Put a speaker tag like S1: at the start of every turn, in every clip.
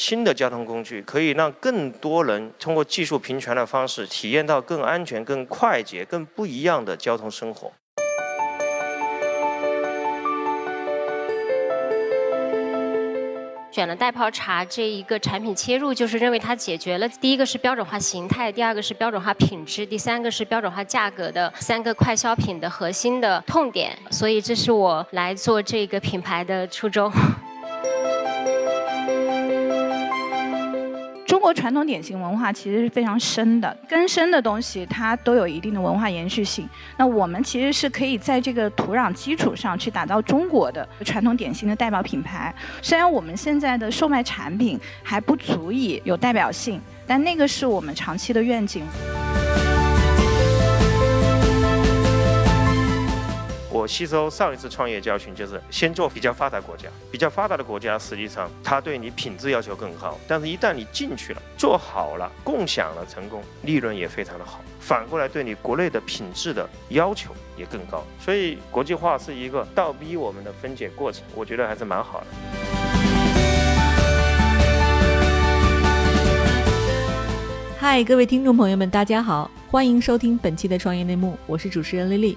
S1: 新的交通工具，可以让更多人通过技术平权的方式，体验到更安全、更快捷、更不一样的交通生活。
S2: 选了袋泡茶这一个产品切入，就是认为它解决了第一个是标准化形态，第二个是标准化品质，第三个是标准化价格的三个快消品的核心的痛点，所以这是我来做这个品牌的初衷。
S3: 中国传统典型文化其实是非常深的，根深的东西它都有一定的文化延续性。那我们其实是可以在这个土壤基础上去打造中国的传统典型的代表品牌。虽然我们现在的售卖产品还不足以有代表性，但那个是我们长期的愿景。
S1: 我吸收上一次创业教训，就是先做比较发达国家。比较发达的国家，实际上它对你品质要求更高，但是一旦你进去了，做好了，共享了成功，利润也非常的好。反过来对你国内的品质的要求也更高。所以国际化是一个倒逼我们的分解过程，我觉得还是蛮好的。
S4: 嗨，各位听众朋友们，大家好，欢迎收听本期的创业内幕，我是主持人丽丽。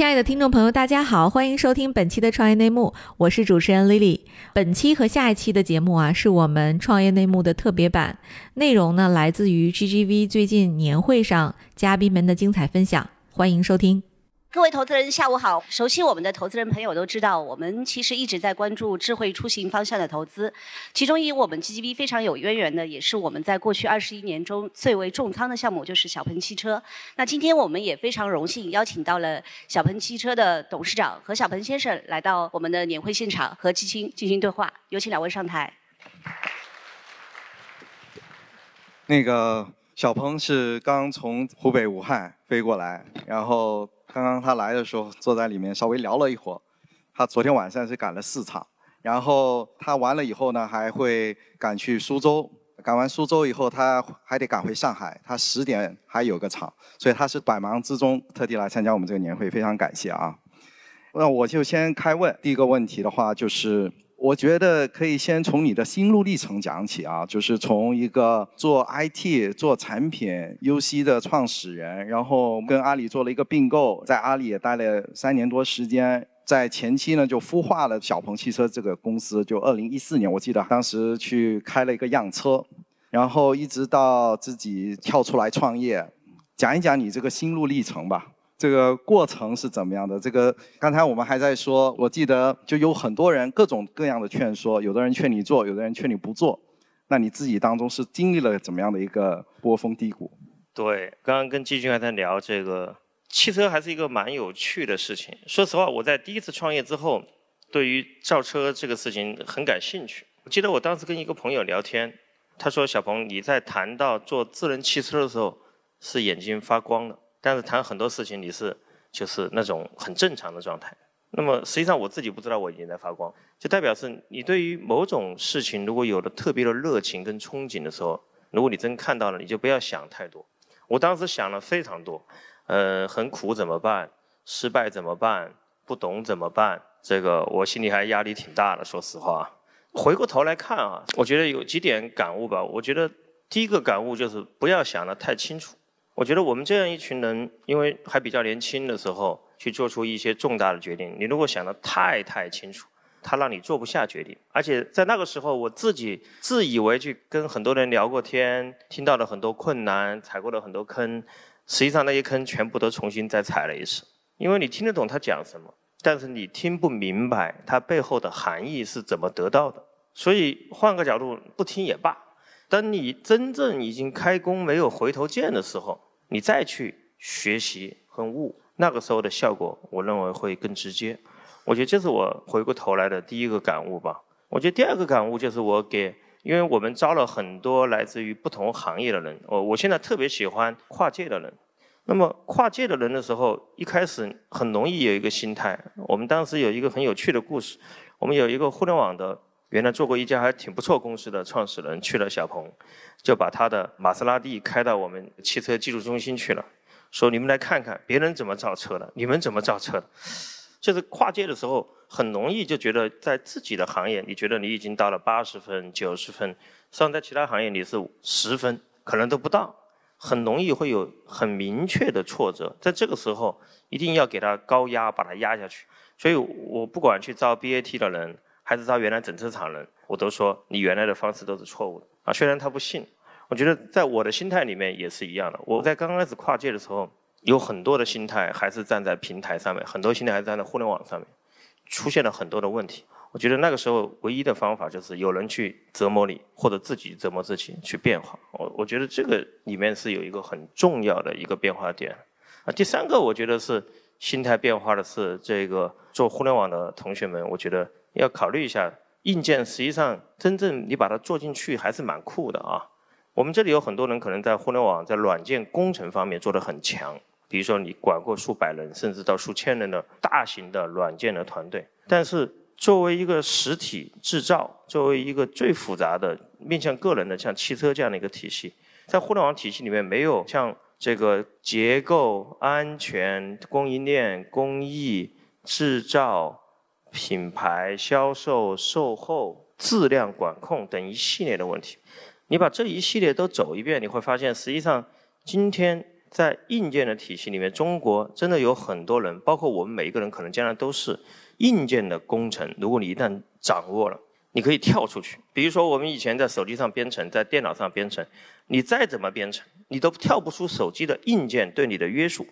S4: 亲爱的听众朋友，大家好，欢迎收听本期的创业内幕，我是主持人 Lily。本期和下一期的节目啊，是我们创业内幕的特别版，内容呢来自于 GGV 最近年会上嘉宾们的精彩分享，欢迎收听。
S5: 各位投资人，下午好！熟悉我们的投资人朋友都知道，我们其实一直在关注智慧出行方向的投资。其中与我们 GGB 非常有渊源的，也是我们在过去二十一年中最为重仓的项目，就是小鹏汽车。那今天我们也非常荣幸邀请到了小鹏汽车的董事长何小鹏先生来到我们的年会现场，和基金进行对话。有请两位上台。
S6: 那个小鹏是刚从湖北武汉飞过来，然后。刚刚他来的时候，坐在里面稍微聊了一会儿。他昨天晚上是赶了四场，然后他完了以后呢，还会赶去苏州。赶完苏州以后，他还得赶回上海。他十点还有个场，所以他是百忙之中特地来参加我们这个年会，非常感谢啊。那我就先开问，第一个问题的话就是。我觉得可以先从你的心路历程讲起啊，就是从一个做 IT 做产品 UC 的创始人，然后跟阿里做了一个并购，在阿里也待了三年多时间，在前期呢就孵化了小鹏汽车这个公司，就二零一四年我记得当时去开了一个样车，然后一直到自己跳出来创业，讲一讲你这个心路历程吧。这个过程是怎么样的？这个刚才我们还在说，我记得就有很多人各种各样的劝说，有的人劝你做，有的人劝你不做。那你自己当中是经历了怎么样的一个波峰低谷？
S1: 对，刚刚跟季军还在聊这个汽车，还是一个蛮有趣的事情。说实话，我在第一次创业之后，对于造车这个事情很感兴趣。我记得我当时跟一个朋友聊天，他说：“小鹏，你在谈到做智能汽车的时候，是眼睛发光的。”但是谈很多事情你是就是那种很正常的状态，那么实际上我自己不知道我已经在发光，就代表是你对于某种事情如果有了特别的热情跟憧憬的时候，如果你真看到了，你就不要想太多。我当时想了非常多，呃，很苦怎么办？失败怎么办？不懂怎么办？这个我心里还压力挺大的，说实话。回过头来看啊，我觉得有几点感悟吧。我觉得第一个感悟就是不要想得太清楚。我觉得我们这样一群人，因为还比较年轻的时候，去做出一些重大的决定。你如果想得太太清楚，他让你做不下决定。而且在那个时候，我自己自以为去跟很多人聊过天，听到了很多困难，踩过了很多坑。实际上那些坑全部都重新再踩了一次。因为你听得懂他讲什么，但是你听不明白他背后的含义是怎么得到的。所以换个角度，不听也罢。当你真正已经开工没有回头箭的时候，你再去学习和悟，那个时候的效果，我认为会更直接。我觉得这是我回过头来的第一个感悟吧。我觉得第二个感悟就是我给，因为我们招了很多来自于不同行业的人，我我现在特别喜欢跨界的人。那么跨界的人的时候，一开始很容易有一个心态。我们当时有一个很有趣的故事，我们有一个互联网的，原来做过一家还挺不错公司的创始人去了小鹏，就把他的玛莎拉蒂开到我们汽车技术中心去了，说你们来看看别人怎么造车的，你们怎么造车的。就是跨界的时候，很容易就觉得在自己的行业，你觉得你已经到了八十分、九十分，实际上在其他行业你是十分，可能都不到。很容易会有很明确的挫折，在这个时候一定要给他高压，把他压下去。所以我不管去招 BAT 的人，还是招原来整车厂人，我都说你原来的方式都是错误的啊。虽然他不信，我觉得在我的心态里面也是一样的。我在刚开始跨界的时候，有很多的心态还是站在平台上面，很多心态还是站在互联网上面，出现了很多的问题。我觉得那个时候唯一的方法就是有人去折磨你，或者自己折磨自己去变化。我我觉得这个里面是有一个很重要的一个变化点。啊，第三个我觉得是心态变化的是这个做互联网的同学们，我觉得要考虑一下硬件，实际上真正你把它做进去还是蛮酷的啊。我们这里有很多人可能在互联网在软件工程方面做得很强，比如说你管过数百人甚至到数千人的大型的软件的团队，但是。作为一个实体制造，作为一个最复杂的面向个人的像汽车这样的一个体系，在互联网体系里面没有像这个结构、安全、供应链、工艺、制造、品牌、销售、售后、质量管控等一系列的问题。你把这一系列都走一遍，你会发现，实际上今天在硬件的体系里面，中国真的有很多人，包括我们每一个人，可能将来都是。硬件的工程，如果你一旦掌握了，你可以跳出去。比如说，我们以前在手机上编程，在电脑上编程，你再怎么编程，你都跳不出手机的硬件对你的约束。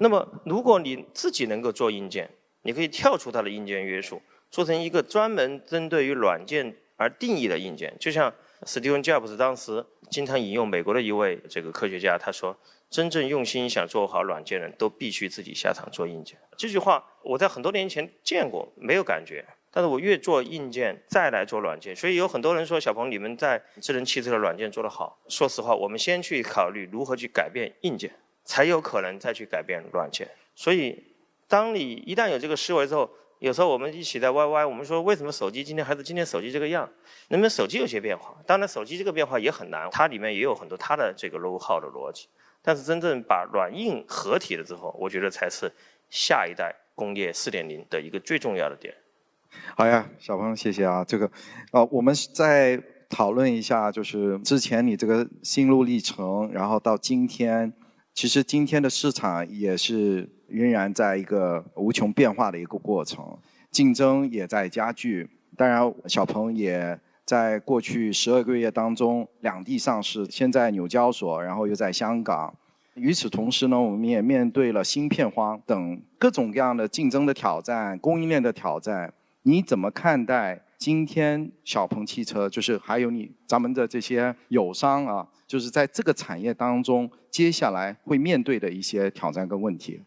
S1: 那么，如果你自己能够做硬件，你可以跳出它的硬件约束，做成一个专门针对于软件而定义的硬件。就像 Steve Jobs 当时经常引用美国的一位这个科学家，他说。真正用心想做好软件的人都必须自己下场做硬件。这句话我在很多年前见过，没有感觉。但是我越做硬件，再来做软件，所以有很多人说：“小鹏，你们在智能汽车的软件做得好。”说实话，我们先去考虑如何去改变硬件，才有可能再去改变软件。所以，当你一旦有这个思维之后，有时候我们一起在 YY，我们说为什么手机今天还是今天手机这个样？能不能手机有些变化？当然，手机这个变化也很难，它里面也有很多它的这个 low 号的逻辑。但是真正把软硬合体了之后，我觉得才是下一代工业四点零的一个最重要的点。
S6: 好呀，小鹏，谢谢啊。这个，呃，我们再讨论一下，就是之前你这个心路历程，然后到今天，其实今天的市场也是仍然在一个无穷变化的一个过程，竞争也在加剧。当然，小鹏也。在过去十二个月当中，两地上市，先在纽交所，然后又在香港。与此同时呢，我们也面对了芯片荒等各种各样的竞争的挑战、供应链的挑战。你怎么看待今天小鹏汽车，就是还有你咱们的这些友商啊，就是在这个产业当中，接下来会面对的一些挑战跟问题？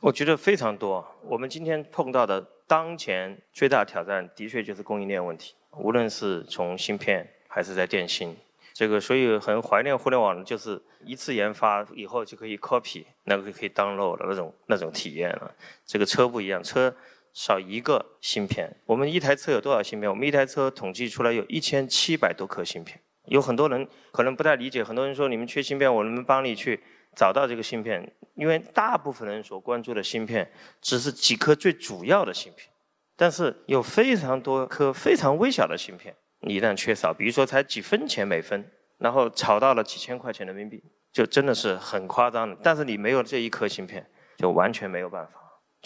S1: 我觉得非常多。我们今天碰到的当前最大挑战，的确就是供应链问题。无论是从芯片还是在电信，这个所以很怀念互联网，就是一次研发以后就可以 copy，那个可以 download 的那种那种体验了。这个车不一样，车少一个芯片。我们一台车有多少芯片？我们一台车统计出来有一千七百多颗芯片。有很多人可能不太理解，很多人说你们缺芯片，我能不能帮你去找到这个芯片？因为大部分人所关注的芯片只是几颗最主要的芯片。但是有非常多颗非常微小的芯片，你一旦缺少，比如说才几分钱每分，然后炒到了几千块钱人民币，就真的是很夸张的。但是你没有这一颗芯片，就完全没有办法。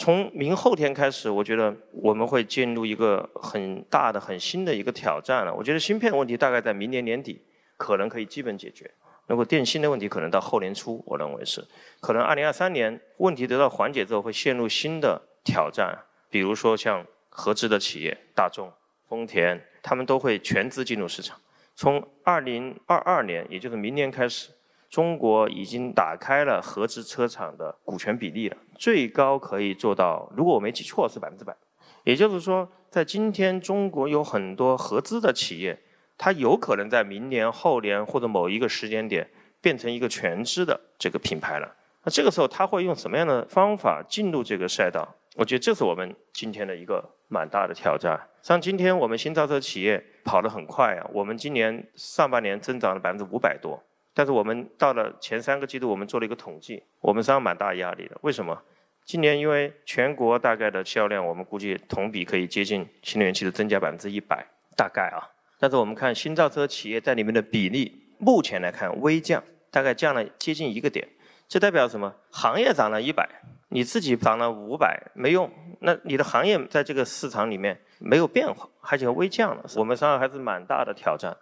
S1: 从明后天开始，我觉得我们会进入一个很大的、很新的一个挑战了。我觉得芯片问题大概在明年年底可能可以基本解决，如果电芯的问题可能到后年初，我认为是可能二零二三年问题得到缓解之后会陷入新的挑战，比如说像。合资的企业，大众、丰田，他们都会全资进入市场。从二零二二年，也就是明年开始，中国已经打开了合资车厂的股权比例了，最高可以做到，如果我没记错是百分之百。也就是说，在今天，中国有很多合资的企业，它有可能在明年、后年或者某一个时间点变成一个全资的这个品牌了。那这个时候他会用什么样的方法进入这个赛道？我觉得这是我们今天的一个蛮大的挑战。像今天我们新造车企业跑得很快啊，我们今年上半年增长了百分之五百多，但是我们到了前三个季度，我们做了一个统计，我们上蛮大压力的。为什么？今年因为全国大概的销量，我们估计同比可以接近新能源汽车增加百分之一百，大概啊。但是我们看新造车企业在里面的比例，目前来看微降，大概降了接近一个点。这代表什么？行业涨了一百，你自己涨了五百，没用。那你的行业在这个市场里面没有变化，而且微降了。我们身上还是蛮大的挑战。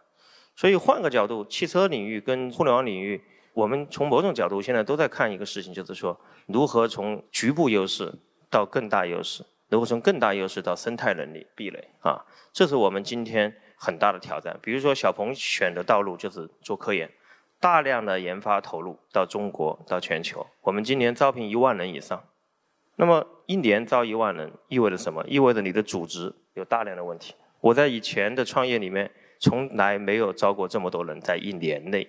S1: 所以换个角度，汽车领域跟互联网领域，我们从某种角度现在都在看一个事情，就是说如何从局部优势到更大优势，如何从更大优势到生态能力壁垒啊，这是我们今天。很大的挑战，比如说小鹏选的道路就是做科研，大量的研发投入到中国到全球，我们今年招聘一万人以上，那么一年招一万人意味着什么？意味着你的组织有大量的问题。我在以前的创业里面从来没有招过这么多人在一年内，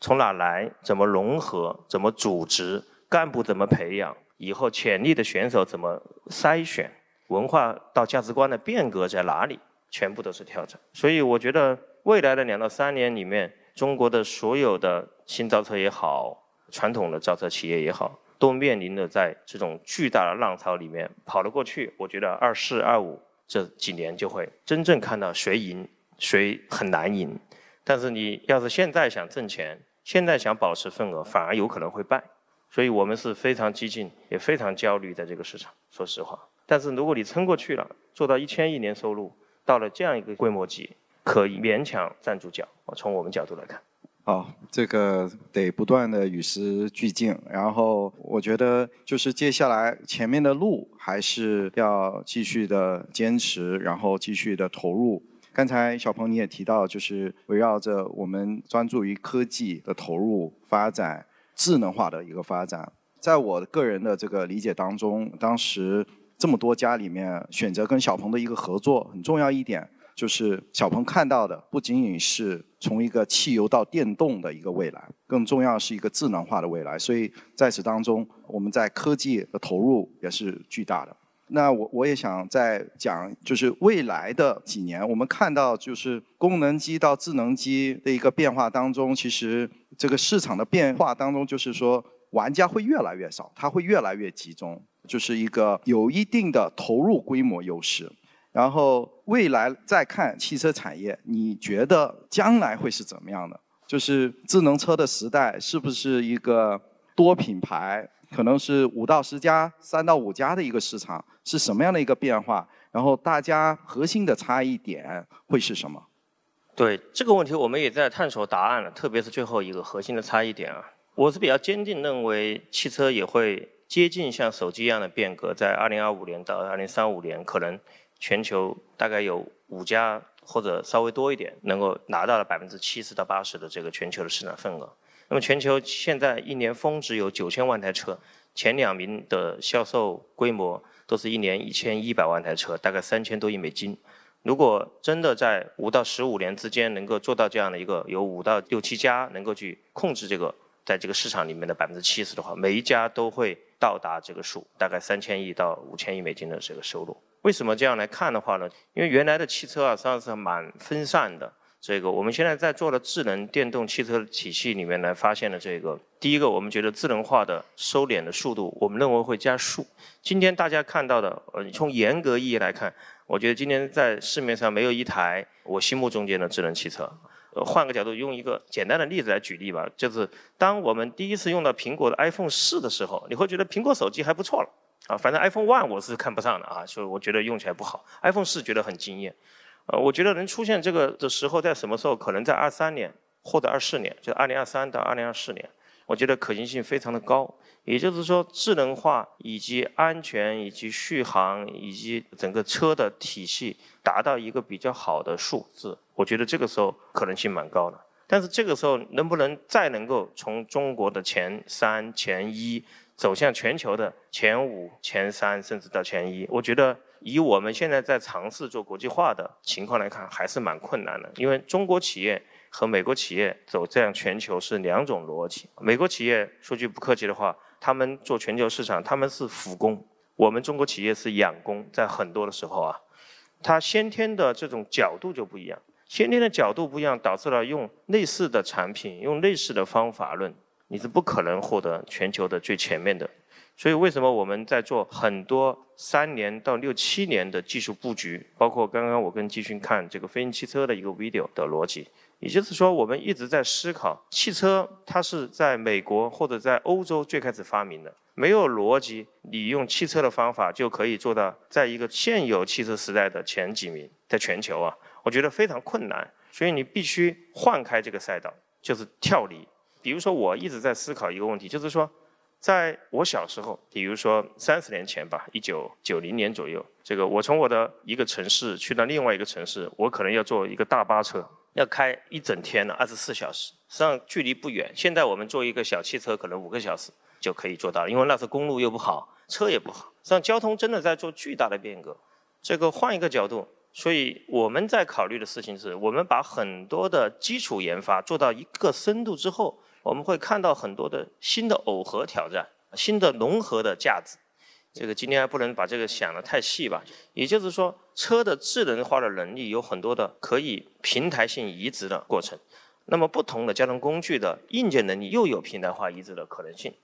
S1: 从哪来？怎么融合？怎么组织？干部怎么培养？以后潜力的选手怎么筛选？文化到价值观的变革在哪里？全部都是挑战，所以我觉得未来的两到三年里面，中国的所有的新造车也好，传统的造车企业也好，都面临着在这种巨大的浪潮里面跑了过去。我觉得二四二五这几年就会真正看到谁赢，谁很难赢。但是你要是现在想挣钱，现在想保持份额，反而有可能会败。所以我们是非常激进，也非常焦虑在这个市场。说实话，但是如果你撑过去了，做到一千亿年收入。到了这样一个规模级，可以勉强站住脚。从我们角度来看，
S6: 好，这个得不断的与时俱进。然后我觉得，就是接下来前面的路还是要继续的坚持，然后继续的投入。刚才小鹏你也提到，就是围绕着我们专注于科技的投入发展、智能化的一个发展。在我个人的这个理解当中，当时。这么多家里面选择跟小鹏的一个合作，很重要一点就是小鹏看到的不仅仅是从一个汽油到电动的一个未来，更重要是一个智能化的未来。所以在此当中，我们在科技的投入也是巨大的。那我我也想再讲，就是未来的几年，我们看到就是功能机到智能机的一个变化当中，其实这个市场的变化当中，就是说玩家会越来越少，它会越来越集中。就是一个有一定的投入规模优势，然后未来再看汽车产业，你觉得将来会是怎么样的？就是智能车的时代是不是一个多品牌，可能是五到十家、三到五家的一个市场，是什么样的一个变化？然后大家核心的差异点会是什么？
S1: 对这个问题，我们也在探索答案了，特别是最后一个核心的差异点啊，我是比较坚定认为汽车也会。接近像手机一样的变革，在二零二五年到二零三五年，可能全球大概有五家或者稍微多一点，能够拿到了百分之七十到八十的这个全球的市场份额。那么全球现在一年峰值有九千万台车，前两名的销售规模都是一年一千一百万台车，大概三千多亿美金。如果真的在五到十五年之间能够做到这样的一个，有五到六七家能够去控制这个。在这个市场里面的百分之七十的话，每一家都会到达这个数，大概三千亿到五千亿美金的这个收入。为什么这样来看的话呢？因为原来的汽车啊，实际上是蛮分散的。这个我们现在在做的智能电动汽车体系里面来发现的这个，第一个，我们觉得智能化的收敛的速度，我们认为会加速。今天大家看到的，呃，从严格意义来看，我觉得今天在市面上没有一台我心目中间的智能汽车。呃换个角度，用一个简单的例子来举例吧，就是当我们第一次用到苹果的 iPhone 四的时候，你会觉得苹果手机还不错了啊。反正 iPhone One 我是看不上的啊，所以我觉得用起来不好。iPhone 四觉得很惊艳，呃，我觉得能出现这个的时候在什么时候？可能在二三年或者二四年，就二零二三到二零二四年，我觉得可行性非常的高。也就是说，智能化以及安全以及续航以及整个车的体系达到一个比较好的数字。我觉得这个时候可能性蛮高的，但是这个时候能不能再能够从中国的前三、前一走向全球的前五、前三，甚至到前一？我觉得以我们现在在尝试做国际化的情况来看，还是蛮困难的。因为中国企业和美国企业走这样全球是两种逻辑。美国企业说句不客气的话，他们做全球市场，他们是辅工，我们中国企业是养工，在很多的时候啊，它先天的这种角度就不一样，先天的角度不一样，导致了用类似的产品，用类似的方法论，你是不可能获得全球的最前面的。所以为什么我们在做很多三年到六七年的技术布局，包括刚刚我跟季勋看这个飞行汽车的一个 video 的逻辑，也就是说我们一直在思考，汽车它是在美国或者在欧洲最开始发明的，没有逻辑，你用汽车的方法就可以做到在一个现有汽车时代的前几名，在全球啊，我觉得非常困难，所以你必须换开这个赛道，就是跳离。比如说我一直在思考一个问题，就是说。在我小时候，比如说三十年前吧，一九九零年左右，这个我从我的一个城市去到另外一个城市，我可能要坐一个大巴车，要开一整天呢，二十四小时，实际上距离不远。现在我们坐一个小汽车，可能五个小时就可以做到，因为那时候公路又不好，车也不好，实际上交通真的在做巨大的变革。这个换一个角度，所以我们在考虑的事情是，我们把很多的基础研发做到一个深度之后。我们会看到很多的新的耦合挑战，新的融合的价值。这个今天还不能把这个想得太细吧。也就是说，车的智能化的能力有很多的可以平台性移植的过程。那么不同的交通工具的硬件能力又有平台化移植的可能性。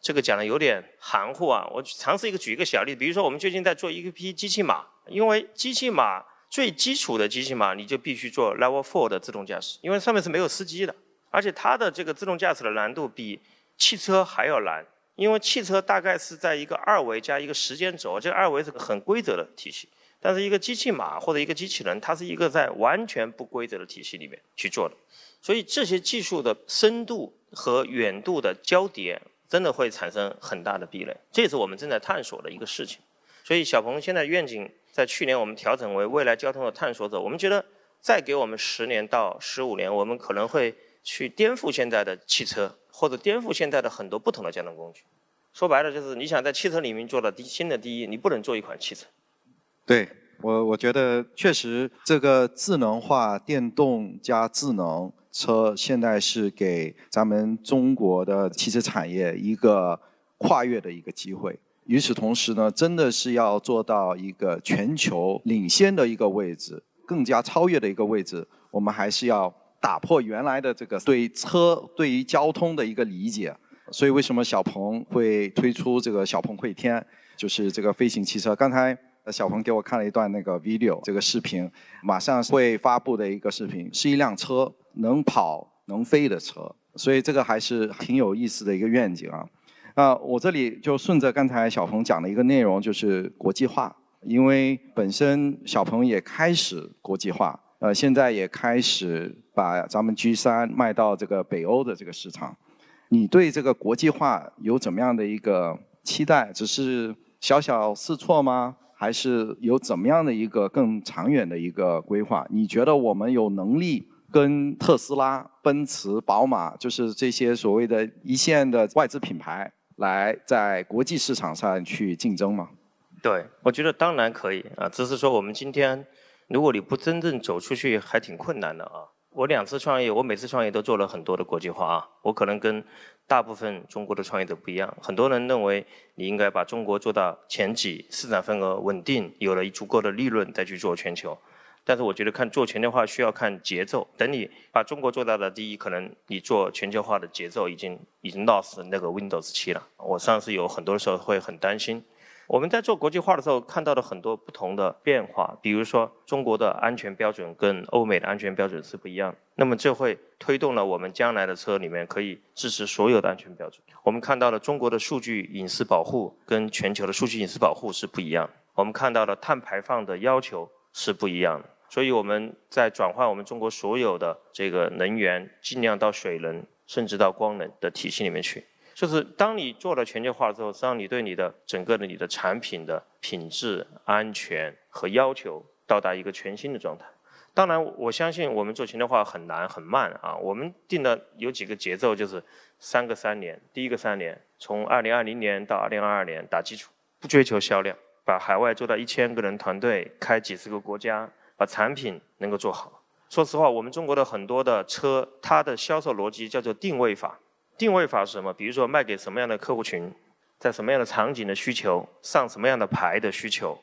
S1: 这个讲的有点含糊啊。我尝试一个举一个小例子，比如说我们最近在做一个批机器码，因为机器码最基础的机器码你就必须做 Level Four 的自动驾驶，因为上面是没有司机的。而且它的这个自动驾驶的难度比汽车还要难，因为汽车大概是在一个二维加一个时间轴，这个二维是个很规则的体系，但是一个机器码或者一个机器人，它是一个在完全不规则的体系里面去做的，所以这些技术的深度和远度的交叠，真的会产生很大的壁垒，这也是我们正在探索的一个事情。所以小鹏现在愿景在去年我们调整为未来交通的探索者，我们觉得再给我们十年到十五年，我们可能会。去颠覆现在的汽车，或者颠覆现在的很多不同的交通工具。说白了，就是你想在汽车里面做到第新的第一，你不能做一款汽车。
S6: 对我，我觉得确实这个智能化电动加智能车，现在是给咱们中国的汽车产业一个跨越的一个机会。与此同时呢，真的是要做到一个全球领先的一个位置，更加超越的一个位置，我们还是要。打破原来的这个对车、对于交通的一个理解，所以为什么小鹏会推出这个小鹏会天，就是这个飞行汽车？刚才小鹏给我看了一段那个 video，这个视频马上会发布的一个视频，是一辆车能跑能飞的车，所以这个还是挺有意思的一个愿景啊。啊，我这里就顺着刚才小鹏讲的一个内容，就是国际化，因为本身小鹏也开始国际化。呃，现在也开始把咱们 G 三卖到这个北欧的这个市场。你对这个国际化有怎么样的一个期待？只是小小试错吗？还是有怎么样的一个更长远的一个规划？你觉得我们有能力跟特斯拉、奔驰、宝马，就是这些所谓的一线的外资品牌，来在国际市场上去竞争吗？
S1: 对，我觉得当然可以啊，只是说我们今天。如果你不真正走出去，还挺困难的啊！我两次创业，我每次创业都做了很多的国际化啊。我可能跟大部分中国的创业者不一样。很多人认为你应该把中国做到前几，市场份额稳定，有了足够的利润再去做全球。但是我觉得看做全球化需要看节奏。等你把中国做到了第一，可能你做全球化的节奏已经已经 lost 那个 Windows 七了。我上次有很多时候会很担心。我们在做国际化的时候，看到了很多不同的变化，比如说中国的安全标准跟欧美的安全标准是不一样，那么这会推动了我们将来的车里面可以支持所有的安全标准。我们看到了中国的数据隐私保护跟全球的数据隐私保护是不一样，我们看到了碳排放的要求是不一样的，所以我们在转换我们中国所有的这个能源，尽量到水能甚至到光能的体系里面去。就是当你做了全球化之后，实际上你对你的整个的你的产品的品质、安全和要求到达一个全新的状态。当然，我相信我们做全球化很难很慢啊。我们定的有几个节奏，就是三个三年。第一个三年，从二零二零年到二零二二年打基础，不追求销量，把海外做到一千个人团队，开几十个国家，把产品能够做好。说实话，我们中国的很多的车，它的销售逻辑叫做定位法。定位法是什么？比如说卖给什么样的客户群，在什么样的场景的需求，上什么样的牌的需求，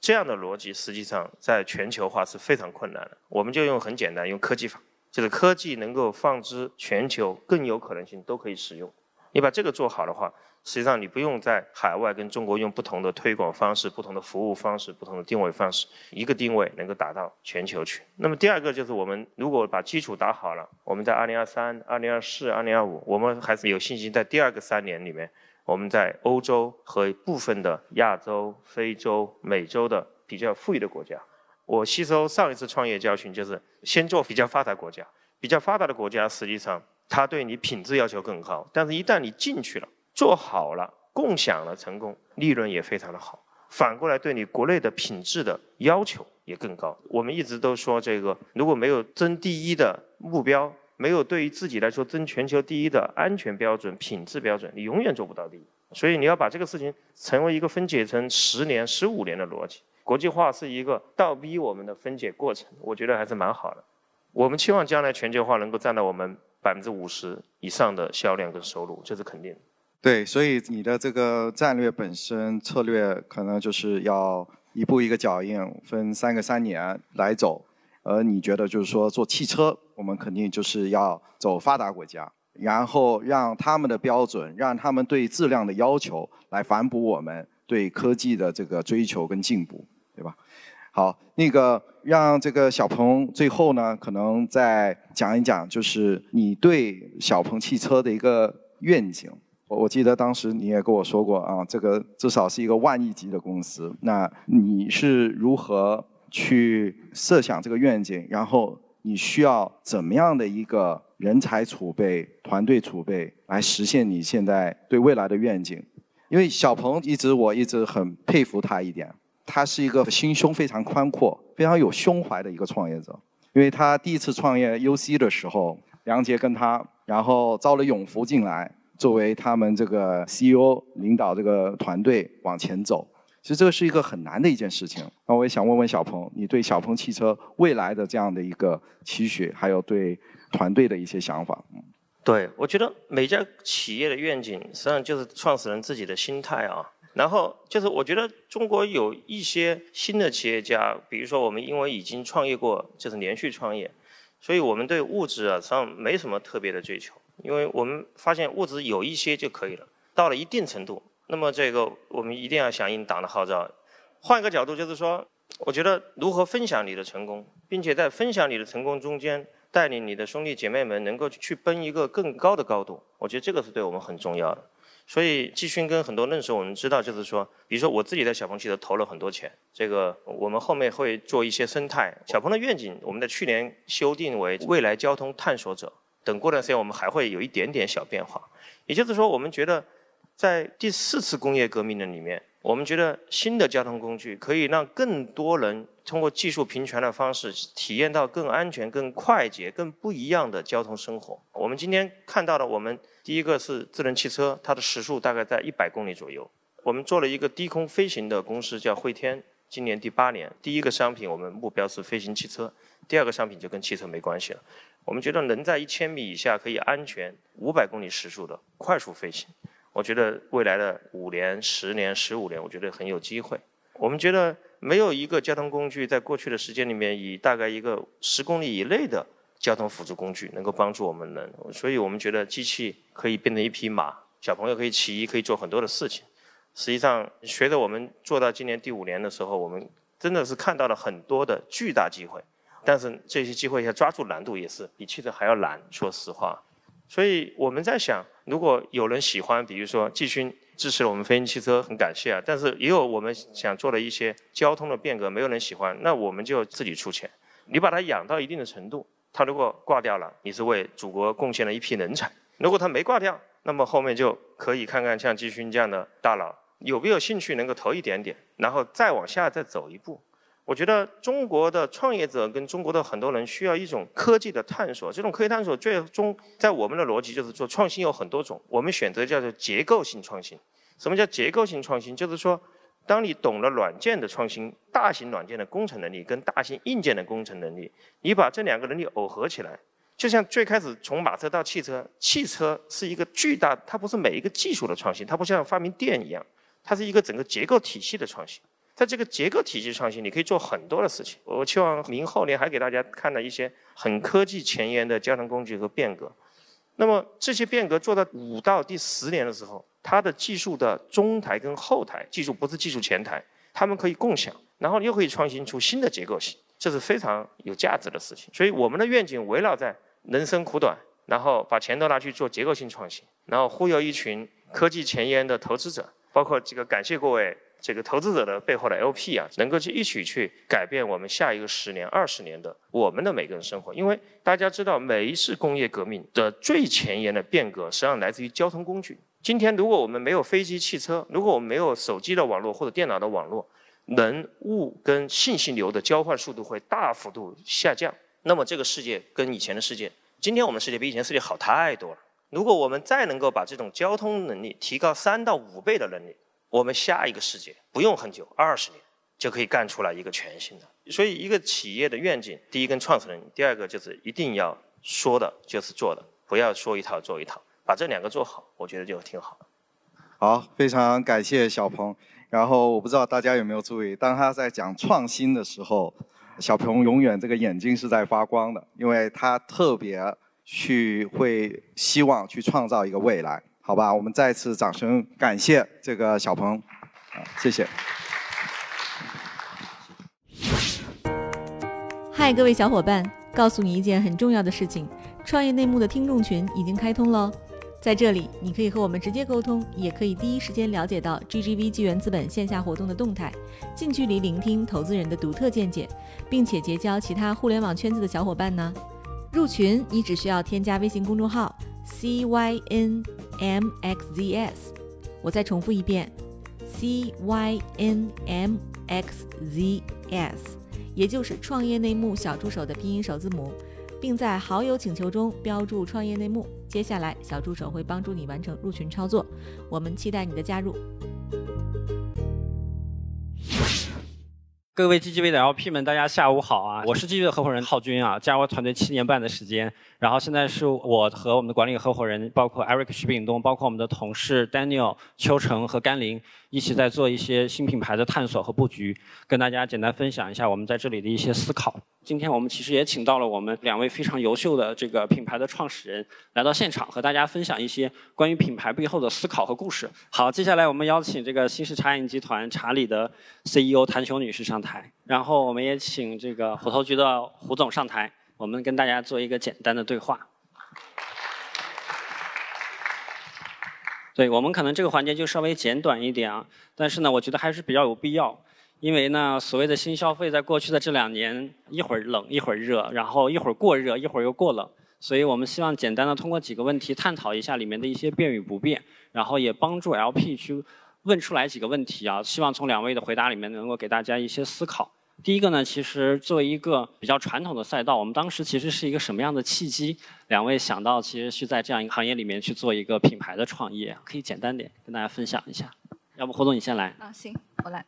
S1: 这样的逻辑实际上在全球化是非常困难的。我们就用很简单，用科技法，就是科技能够放之全球，更有可能性都可以使用。你把这个做好的话，实际上你不用在海外跟中国用不同的推广方式、不同的服务方式、不同的定位方式，一个定位能够打到全球去。那么第二个就是我们如果把基础打好了，我们在二零二三、二零二四、二零二五，我们还是有信心在第二个三年里面。我们在欧洲和部分的亚洲、非洲、美洲的比较富裕的国家，我吸收上一次创业教训，就是先做比较发达国家。比较发达的国家，实际上它对你品质要求更高，但是一旦你进去了，做好了，共享了成功，利润也非常的好。反过来，对你国内的品质的要求也更高。我们一直都说，这个如果没有争第一的目标。没有对于自己来说争全球第一的安全标准、品质标准，你永远做不到第一。所以你要把这个事情成为一个分解成十年、十五年的逻辑。国际化是一个倒逼我们的分解过程，我觉得还是蛮好的。我们期望将来全球化能够站到我们百分之五十以上的销量跟收入，这是肯定的。
S6: 对，所以你的这个战略本身策略可能就是要一步一个脚印，分三个三年来走。而你觉得就是说做汽车，我们肯定就是要走发达国家，然后让他们的标准，让他们对质量的要求来反哺我们对科技的这个追求跟进步，好，那个让这个小鹏最后呢，可能再讲一讲，就是你对小鹏汽车的一个愿景。我我记得当时你也跟我说过啊，这个至少是一个万亿级的公司，那你是如何？去设想这个愿景，然后你需要怎么样的一个人才储备、团队储备来实现你现在对未来的愿景？因为小鹏一直我一直很佩服他一点，他是一个心胸非常宽阔、非常有胸怀的一个创业者。因为他第一次创业 UC 的时候，梁杰跟他，然后招了永福进来作为他们这个 CEO 领导这个团队往前走。其实这个是一个很难的一件事情。那我也想问问小鹏，你对小鹏汽车未来的这样的一个期许，还有对团队的一些想法。
S1: 对，我觉得每家企业的愿景实际上就是创始人自己的心态啊。然后就是我觉得中国有一些新的企业家，比如说我们因为已经创业过，就是连续创业，所以我们对物质啊上没什么特别的追求，因为我们发现物质有一些就可以了，到了一定程度。那么这个我们一定要响应党的号召。换一个角度，就是说，我觉得如何分享你的成功，并且在分享你的成功中间，带领你的兄弟姐妹们能够去奔一个更高的高度，我觉得这个是对我们很重要的。所以季勋跟很多认识我们知道，就是说，比如说我自己在小鹏汽车投了很多钱，这个我们后面会做一些生态。小鹏的愿景，我们在去年修订为未来交通探索者。等过段时间，我们还会有一点点小变化。也就是说，我们觉得。在第四次工业革命的里面，我们觉得新的交通工具可以让更多人通过技术平权的方式体验到更安全、更快捷、更不一样的交通生活。我们今天看到的，我们第一个是智能汽车，它的时速大概在一百公里左右。我们做了一个低空飞行的公司，叫汇天，今年第八年。第一个商品我们目标是飞行汽车，第二个商品就跟汽车没关系了。我们觉得能在一千米以下可以安全五百公里时速的快速飞行。我觉得未来的五年、十年、十五年，我觉得很有机会。我们觉得没有一个交通工具在过去的时间里面，以大概一个十公里以内的交通辅助工具能够帮助我们人，所以我们觉得机器可以变成一匹马，小朋友可以骑，可以做很多的事情。实际上，随着我们做到今年第五年的时候，我们真的是看到了很多的巨大机会，但是这些机会要抓住难度也是比汽车还要难，说实话。所以我们在想，如果有人喜欢，比如说季勋支持了我们飞行汽车，很感谢啊。但是也有我们想做的一些交通的变革，没有人喜欢，那我们就自己出钱。你把它养到一定的程度，它如果挂掉了，你是为祖国贡献了一批人才；如果它没挂掉，那么后面就可以看看像季军这样的大佬有没有兴趣能够投一点点，然后再往下再走一步。我觉得中国的创业者跟中国的很多人需要一种科技的探索，这种科技探索最终在我们的逻辑就是做创新有很多种，我们选择叫做结构性创新。什么叫结构性创新？就是说，当你懂了软件的创新，大型软件的工程能力跟大型硬件的工程能力，你把这两个能力耦合起来，就像最开始从马车到汽车，汽车是一个巨大，它不是每一个技术的创新，它不像发明电一样，它是一个整个结构体系的创新。在这个结构体系创新，你可以做很多的事情。我希望明后年还给大家看到一些很科技前沿的交通工具和变革。那么这些变革做到五到第十年的时候，它的技术的中台跟后台技术不是技术前台，他们可以共享，然后又可以创新出新的结构性，这是非常有价值的事情。所以我们的愿景围绕在人生苦短，然后把钱都拿去做结构性创新，然后忽悠一群科技前沿的投资者，包括这个感谢各位。这个投资者的背后的 LP 啊，能够去一起去改变我们下一个十年、二十年的我们的每个人生活。因为大家知道，每一次工业革命的最前沿的变革，实际上来自于交通工具。今天，如果我们没有飞机、汽车，如果我们没有手机的网络或者电脑的网络，人物跟信息流的交换速度会大幅度下降。那么，这个世界跟以前的世界，今天我们世界比以前世界好太多了。如果我们再能够把这种交通能力提高三到五倍的能力，我们下一个世界不用很久，二十年就可以干出来一个全新的。所以，一个企业的愿景，第一跟创始人，第二个就是一定要说的就是做的，不要说一套做一套，把这两个做好，我觉得就挺好。
S6: 好，非常感谢小鹏。然后我不知道大家有没有注意，当他在讲创新的时候，小鹏永远这个眼睛是在发光的，因为他特别去会希望去创造一个未来。好吧，我们再次掌声感谢这个小鹏，啊，谢谢。
S4: 嗨，各位小伙伴，告诉你一件很重要的事情：创业内幕的听众群已经开通喽。在这里，你可以和我们直接沟通，也可以第一时间了解到 GGV 纪元资本线下活动的动态，近距离聆听投资人的独特见解，并且结交其他互联网圈子的小伙伴呢。入群，你只需要添加微信公众号。C Y N M X Z S，我再重复一遍，C Y N M X Z S，也就是创业内幕小助手的拼音首字母，并在好友请求中标注创业内幕。接下来，小助手会帮助你完成入群操作，我们期待你的加入。
S7: 各位 GGV 的 LP 们，大家下午好啊！我是 GGV 的合伙人浩军啊，加入团队七年半的时间，然后现在是我和我们的管理合伙人，包括 Eric 徐炳东，包括我们的同事 Daniel 邱成和甘霖。一起在做一些新品牌的探索和布局，跟大家简单分享一下我们在这里的一些思考。今天我们其实也请到了我们两位非常优秀的这个品牌的创始人来到现场，和大家分享一些关于品牌背后的思考和故事。好，接下来我们邀请这个新式茶饮集团茶里的 CEO 谭雄女士上台，然后我们也请这个虎头局的胡总上台，我们跟大家做一个简单的对话。对我们可能这个环节就稍微简短一点啊，但是呢，我觉得还是比较有必要，因为呢，所谓的新消费在过去的这两年，一会儿冷一会儿热，然后一会儿过热一会儿又过冷，所以我们希望简单的通过几个问题探讨一下里面的一些变与不变，然后也帮助 LP 去问出来几个问题啊，希望从两位的回答里面能够给大家一些思考。第一个呢，其实作为一个比较传统的赛道，我们当时其实是一个什么样的契机？两位想到其实是在这样一个行业里面去做一个品牌的创业，可以简单点跟大家分享一下。要不胡总你先来。
S3: 啊，行，我来。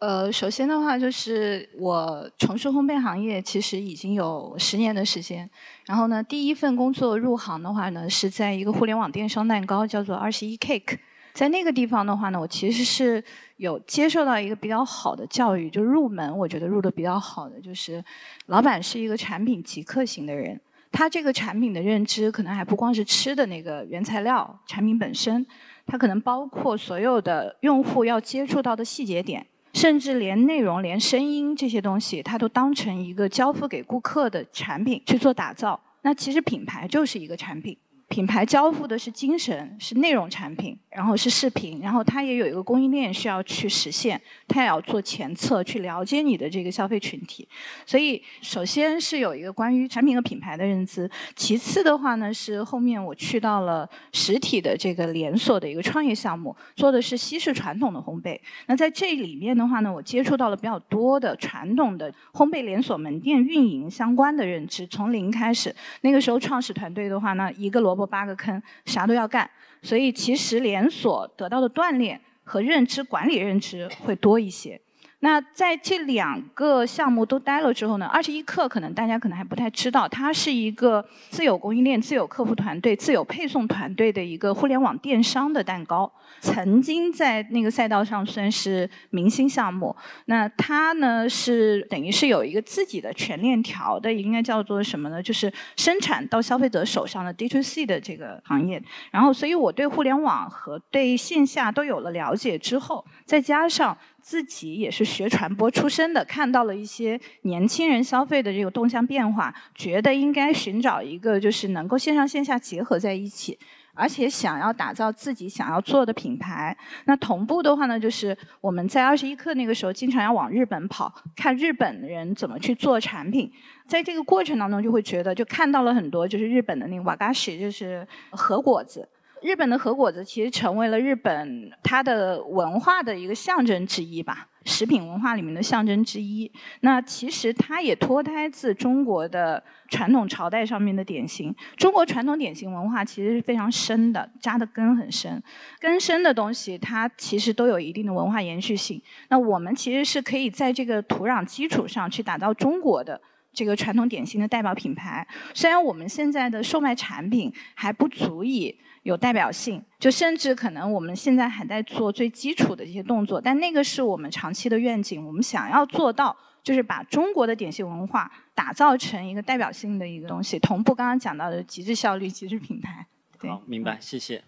S3: 呃，首先的话就是我从事烘焙行业其实已经有十年的时间，然后呢，第一份工作入行的话呢是在一个互联网电商蛋糕，叫做二十一 Cake。在那个地方的话呢，我其实是有接受到一个比较好的教育，就入门，我觉得入的比较好的就是，老板是一个产品极客型的人，他这个产品的认知可能还不光是吃的那个原材料，产品本身，它可能包括所有的用户要接触到的细节点，甚至连内容、连声音这些东西，他都当成一个交付给顾客的产品去做打造。那其实品牌就是一个产品。品牌交付的是精神，是内容产品，然后是视频，然后它也有一个供应链需要去实现，它也要做前测，去了解你的这个消费群体。所以，首先是有一个关于产品和品牌的认知，其次的话呢，是后面我去到了实体的这个连锁的一个创业项目，做的是西式传统的烘焙。那在这里面的话呢，我接触到了比较多的传统的烘焙连锁门店运营相关的认知，从零开始。那个时候创始团队的话呢，一个萝卜。八个坑，啥都要干，所以其实连锁得到的锻炼和认知管理认知会多一些。那在这两个项目都待了之后呢，二十一克可能大家可能还不太知道，它是一个自有供应链、自有客服团队、自有配送团队的一个互联网电商的蛋糕。曾经在那个赛道上算是明星项目。那它呢是等于是有一个自己的全链条的，应该叫做什么呢？就是生产到消费者手上的 D to C 的这个行业。然后，所以我对互联网和对线下都有了了解之后，再加上。自己也是学传播出身的，看到了一些年轻人消费的这个动向变化，觉得应该寻找一个就是能够线上线下结合在一起，而且想要打造自己想要做的品牌。那同步的话呢，就是我们在二十一课那个时候经常要往日本跑，看日本人怎么去做产品，在这个过程当中就会觉得，就看到了很多就是日本的那个瓦嘎西，就是和果子。日本的和果子其实成为了日本它的文化的一个象征之一吧，食品文化里面的象征之一。那其实它也脱胎自中国的传统朝代上面的点心。中国传统点心文化其实是非常深的，扎的根很深。根深的东西，它其实都有一定的文化延续性。那我们其实是可以在这个土壤基础上去打造中国的这个传统点心的代表品牌。虽然我们现在的售卖产品还不足以。有代表性，就甚至可能我们现在还在做最基础的这些动作，但那个是我们长期的愿景。我们想要做到，就是把中国的典型文化打造成一个代表性的一个东西，同步刚刚讲到的极致效率、极致品牌。
S7: 好，明白，谢谢。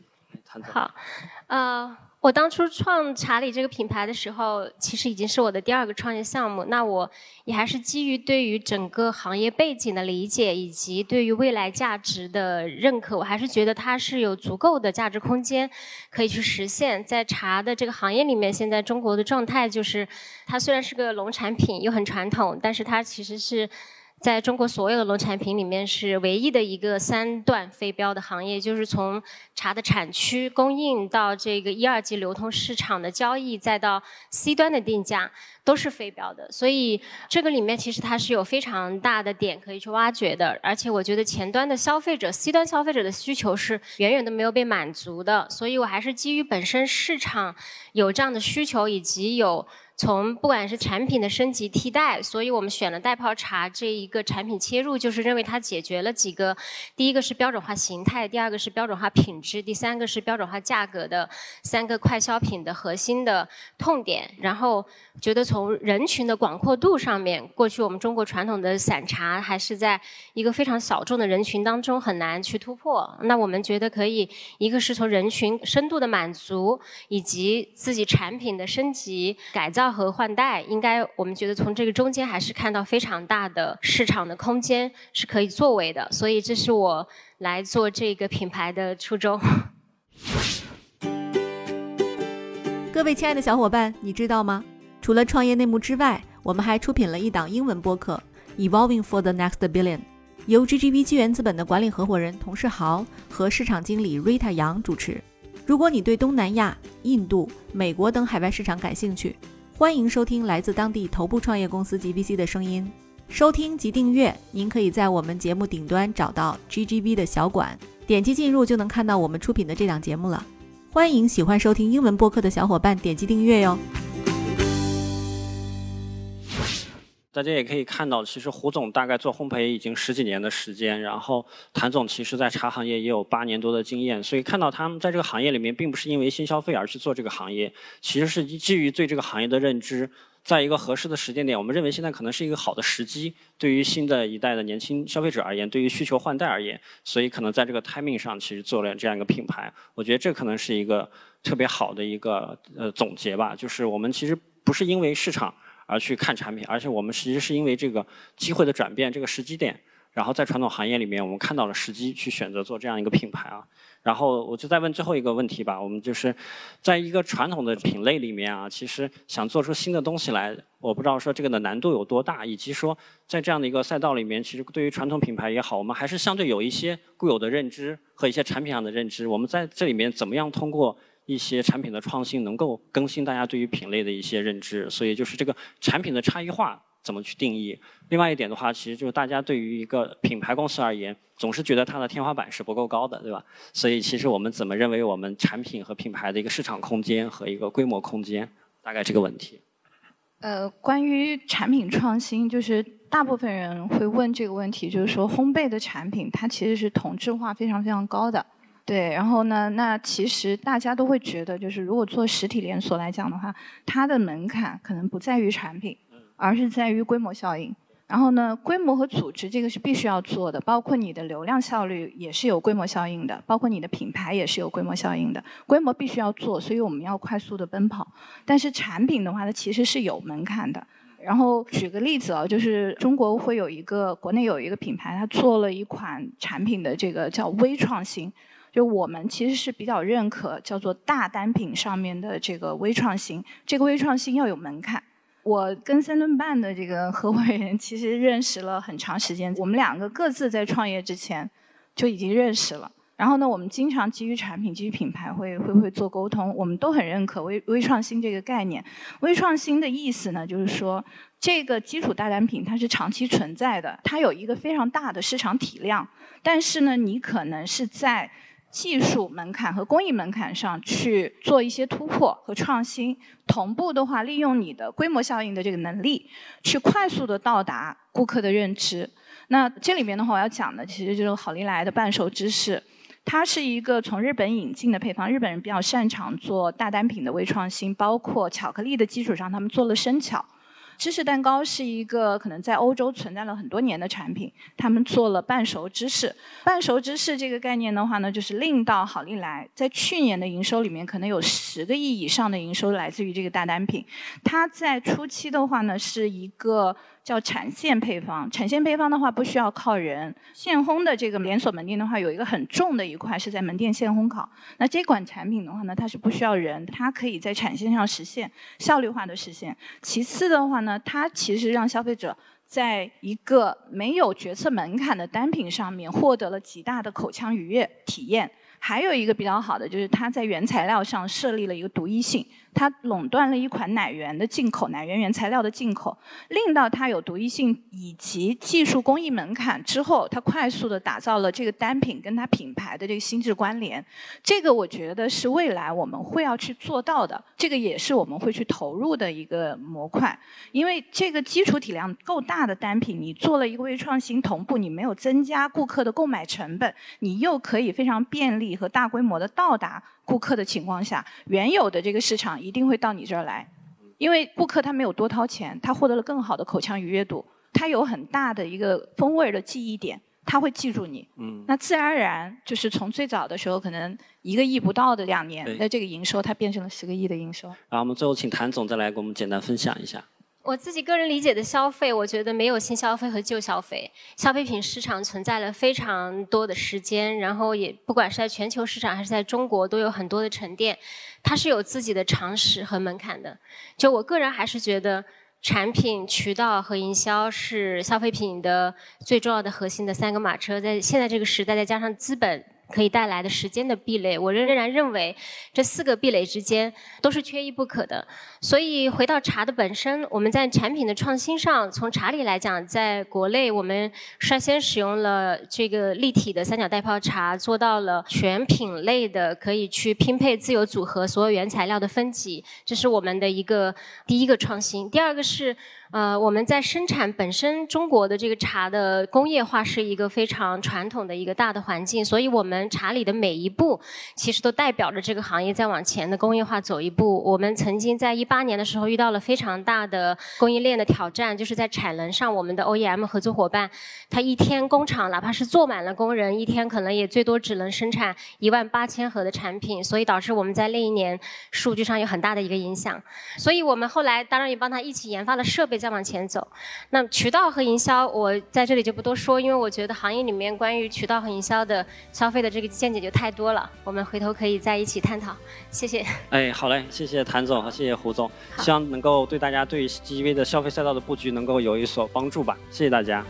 S2: 好，呃。我当初创查理这个品牌的时候，其实已经是我的第二个创业项目。那我也还是基于对于整个行业背景的理解，以及对于未来价值的认可，我还是觉得它是有足够的价值空间可以去实现。在茶的这个行业里面，现在中国的状态就是，它虽然是个农产品，又很传统，但是它其实是。在中国所有的农产品里面，是唯一的一个三段非标的行业，就是从茶的产区、供应到这个一二级流通市场的交易，再到 C 端的定价，都是非标的。所以这个里面其实它是有非常大的点可以去挖掘的。而且我觉得前端的消费者、C 端消费者的需求是远远都没有被满足的。所以我还是基于本身市场有这样的需求，以及有。从不管是产品的升级替代，所以我们选了袋泡茶这一个产品切入，就是认为它解决了几个：第一个是标准化形态，第二个是标准化品质，第三个是标准化价格的三个快消品的核心的痛点。然后觉得从人群的广阔度上面，过去我们中国传统的散茶还是在一个非常小众的人群当中很难去突破。那我们觉得可以，一个是从人群深度的满足，以及自己产品的升级改造。和换代，应该我们觉得从这个中间还是看到非常大的市场的空间是可以作为的，所以这是我来做这个品牌的初衷。
S4: 各位亲爱的小伙伴，你知道吗？除了创业内幕之外，我们还出品了一档英文播客《Evolving for the Next Billion》，由 GGV 纪元资本的管理合伙人童世豪和市场经理 Rita 杨主持。如果你对东南亚、印度、美国等海外市场感兴趣，欢迎收听来自当地头部创业公司 GVC 的声音。收听及订阅，您可以在我们节目顶端找到 GGV 的小馆，点击进入就能看到我们出品的这档节目了。欢迎喜欢收听英文播客的小伙伴点击订阅哟。
S7: 大家也可以看到，其实胡总大概做烘焙已经十几年的时间，然后谭总其实在茶行业也有八年多的经验，所以看到他们在这个行业里面，并不是因为新消费而去做这个行业，其实是基于对这个行业的认知，在一个合适的时间点，我们认为现在可能是一个好的时机，对于新的一代的年轻消费者而言，对于需求换代而言，所以可能在这个 timing 上，其实做了这样一个品牌，我觉得这可能是一个特别好的一个呃总结吧，就是我们其实不是因为市场。而去看产品，而且我们实际是因为这个机会的转变，这个时机点，然后在传统行业里面，我们看到了时机，去选择做这样一个品牌啊。然后我就再问最后一个问题吧，我们就是在一个传统的品类里面啊，其实想做出新的东西来，我不知道说这个的难度有多大，以及说在这样的一个赛道里面，其实对于传统品牌也好，我们还是相对有一些固有的认知和一些产品上的认知，我们在这里面怎么样通过？一些产品的创新能够更新大家对于品类的一些认知，所以就是这个产品的差异化怎么去定义？另外一点的话，其实就是大家对于一个品牌公司而言，总是觉得它的天花板是不够高的，对吧？所以其实我们怎么认为我们产品和品牌的一个市场空间和一个规模空间？大概这个问题。
S3: 呃，关于产品创新，就是大部分人会问这个问题，就是说烘焙的产品它其实是同质化非常非常高的。对，然后呢，那其实大家都会觉得，就是如果做实体连锁来讲的话，它的门槛可能不在于产品，而是在于规模效应。然后呢，规模和组织这个是必须要做的，包括你的流量效率也是有规模效应的，包括你的品牌也是有规模效应的。规模必须要做，所以我们要快速的奔跑。但是产品的话，它其实是有门槛的。然后举个例子啊，就是中国会有一个国内有一个品牌，它做了一款产品的这个叫微创新，就我们其实是比较认可叫做大单品上面的这个微创新，这个微创新要有门槛。我跟三顿半的这个合伙人其实认识了很长时间，我们两个各自在创业之前就已经认识了。然后呢，我们经常基于产品、基于品牌会会会做沟通，我们都很认可微微创新这个概念。微创新的意思呢，就是说这个基础大单品它是长期存在的，它有一个非常大的市场体量，但是呢，你可能是在技术门槛和工艺门槛上去做一些突破和创新，同步的话，利用你的规模效应的这个能力，去快速的到达顾客的认知。那这里面的话，我要讲的其实就是好利来的半熟芝士，它是一个从日本引进的配方，日本人比较擅长做大单品的微创新，包括巧克力的基础上，他们做了生巧。芝士蛋糕是一个可能在欧洲存在了很多年的产品，他们做了半熟芝士。半熟芝士这个概念的话呢，就是令到好利来在去年的营收里面可能有十个亿以上的营收来自于这个大单品。它在初期的话呢，是一个。叫产线配方，产线配方的话不需要靠人，现烘的这个连锁门店的话，有一个很重的一块是在门店现烘烤。那这款产品的话呢，它是不需要人，它可以在产线上实现效率化的实现。其次的话呢，它其实让消费者在一个没有决策门槛的单品上面获得了极大的口腔愉悦体验。还有一个比较好的就是它在原材料上设立了一个独一性。它垄断了一款奶源的进口，奶源原材料的进口，令到它有独一性以及技术工艺门槛之后，它快速的打造了这个单品跟它品牌的这个心智关联。这个我觉得是未来我们会要去做到的，这个也是我们会去投入的一个模块。因为这个基础体量够大的单品，你做了一个微创新同步，你没有增加顾客的购买成本，你又可以非常便利和大规模的到达。顾客的情况下，原有的这个市场一定会到你这儿来，因为顾客他没有多掏钱，他获得了更好的口腔愉悦度，他有很大的一个风味的记忆点，他会记住你。嗯，那自然而然就是从最早的时候可能一个亿不到的两年的这个营收，它变成了十个亿的营收。
S7: 然后我们最后请谭总再来给我们简单分享一下。
S2: 我自己个人理解的消费，我觉得没有新消费和旧消费。消费品市场存在了非常多的时间，然后也不管是在全球市场还是在中国，都有很多的沉淀。它是有自己的常识和门槛的。就我个人还是觉得，产品、渠道和营销是消费品的最重要的核心的三个马车。在现在这个时代，再加上资本。可以带来的时间的壁垒，我仍然认为这四个壁垒之间都是缺一不可的。所以回到茶的本身，我们在产品的创新上，从茶里来讲，在国内我们率先使用了这个立体的三角袋泡茶，做到了全品类的可以去拼配自由组合所有原材料的分级，这是我们的一个第一个创新。第二个是。呃，我们在生产本身，中国的这个茶的工业化是一个非常传统的一个大的环境，所以我们茶里的每一步，其实都代表着这个行业在往前的工业化走一步。我们曾经在一八年的时候遇到了非常大的供应链的挑战，就是在产能上，我们的 OEM 合作伙伴，他一天工厂哪怕是坐满了工人，一天可能也最多只能生产一万八千盒的产品，所以导致我们在那一年数据上有很大的一个影响。所以我们后来当然也帮他一起研发了设备。再往前走，那渠道和营销，我在这里就不多说，因为我觉得行业里面关于渠道和营销的消费的这个见解就太多了，我们回头可以在一起探讨。谢谢。
S7: 哎，好嘞，谢谢谭总和谢谢胡总，希望能够对大家对 GGV 的消费赛道的布局能够有一所帮助吧。谢谢大家。